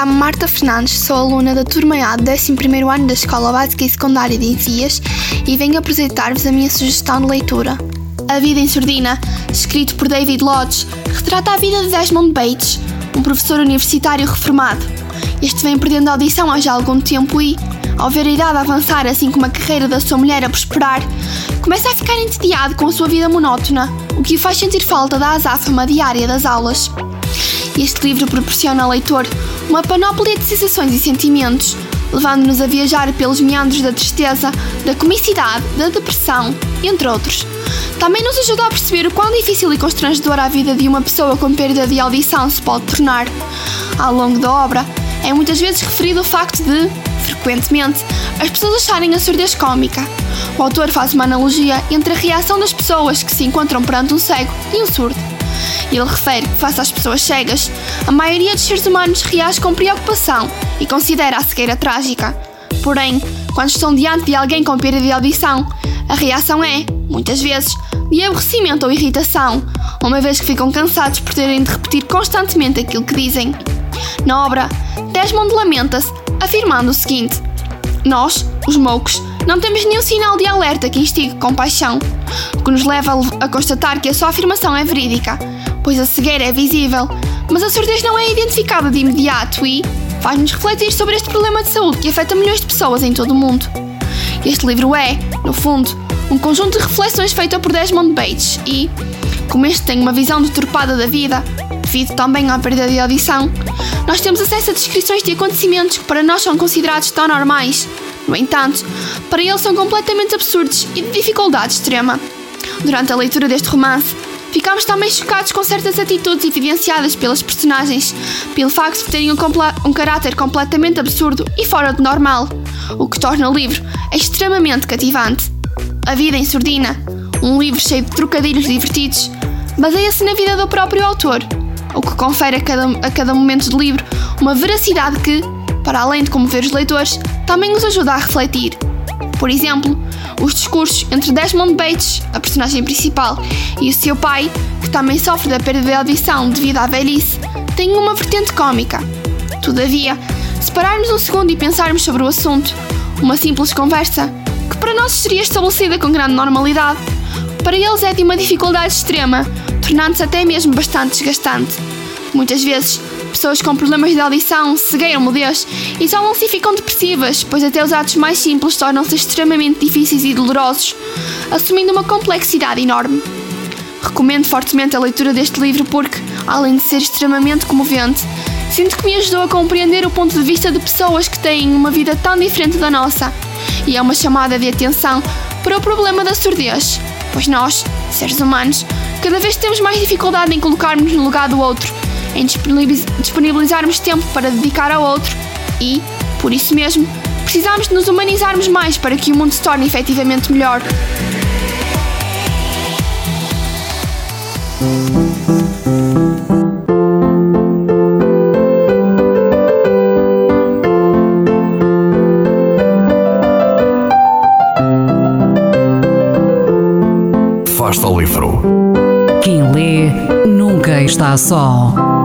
Chamo-me Marta Fernandes, sou aluna da turma A do 11 ano da Escola Básica e Secundária de Enfias e venho apresentar-vos a minha sugestão de leitura. A Vida em Sordina, escrito por David Lodge, retrata a vida de Desmond Bates, um professor universitário reformado. Este vem perdendo a audição há já algum tempo e, ao ver a idade avançar assim como a carreira da sua mulher a prosperar, começa a ficar entediado com a sua vida monótona, o que o faz sentir falta da azáfama diária das aulas. Este livro proporciona ao leitor uma panóplia de sensações e sentimentos, levando-nos a viajar pelos meandros da tristeza, da comicidade, da depressão, entre outros. Também nos ajuda a perceber o quão difícil e constrangedora a vida de uma pessoa com perda de audição se pode tornar. Ao longo da obra, é muitas vezes referido o facto de, frequentemente, as pessoas acharem a surdez cómica. O autor faz uma analogia entre a reação das pessoas que se encontram perante um cego e um surdo. Ele refere que, face às pessoas cegas, a maioria dos seres humanos reage com preocupação e considera a cegueira trágica. Porém, quando estão diante de alguém com perda de audição, a reação é, muitas vezes, de aborrecimento ou irritação, uma vez que ficam cansados por terem de repetir constantemente aquilo que dizem. Na obra, Desmond lamenta-se, afirmando o seguinte: Nós, os moucos, não temos nenhum sinal de alerta que instigue compaixão, o que nos leva a constatar que a sua afirmação é verídica pois a cegueira é visível, mas a surdez não é identificada de imediato e faz-nos refletir sobre este problema de saúde que afeta milhões de pessoas em todo o mundo. Este livro é, no fundo, um conjunto de reflexões feito por Desmond Bates e, como este tem uma visão deturpada da vida, devido também à perda de audição, nós temos acesso a descrições de acontecimentos que para nós são considerados tão normais. No entanto, para ele são completamente absurdos e de dificuldade extrema. Durante a leitura deste romance, Ficámos também chocados com certas atitudes evidenciadas pelas personagens, pelo facto de terem um, um caráter completamente absurdo e fora do normal, o que torna o livro extremamente cativante. A Vida em Sordina, um livro cheio de trocadilhos divertidos, baseia-se na vida do próprio autor, o que confere a cada, a cada momento do livro uma veracidade que, para além de comover os leitores, também os ajuda a refletir. Por exemplo, os discursos entre Desmond Bates, a personagem principal, e o seu pai, que também sofre da perda de audição devido à velhice, têm uma vertente cômica. Todavia, se pararmos um segundo e pensarmos sobre o assunto, uma simples conversa, que para nós seria estabelecida com grande normalidade, para eles é de uma dificuldade extrema, tornando-se até mesmo bastante desgastante. Muitas vezes, pessoas com problemas de audição, cegueira ou mudez, isolam-se e ficam depressivas, pois até os atos mais simples tornam-se extremamente difíceis e dolorosos, assumindo uma complexidade enorme. Recomendo fortemente a leitura deste livro porque, além de ser extremamente comovente, sinto que me ajudou a compreender o ponto de vista de pessoas que têm uma vida tão diferente da nossa, e é uma chamada de atenção para o problema da surdez, pois nós, seres humanos, cada vez temos mais dificuldade em colocarmos no lugar do outro em disponibilizarmos tempo para dedicar ao outro e, por isso mesmo, precisamos de nos humanizarmos mais para que o mundo se torne efetivamente melhor. Fasta o livro. Quem lê nunca está só.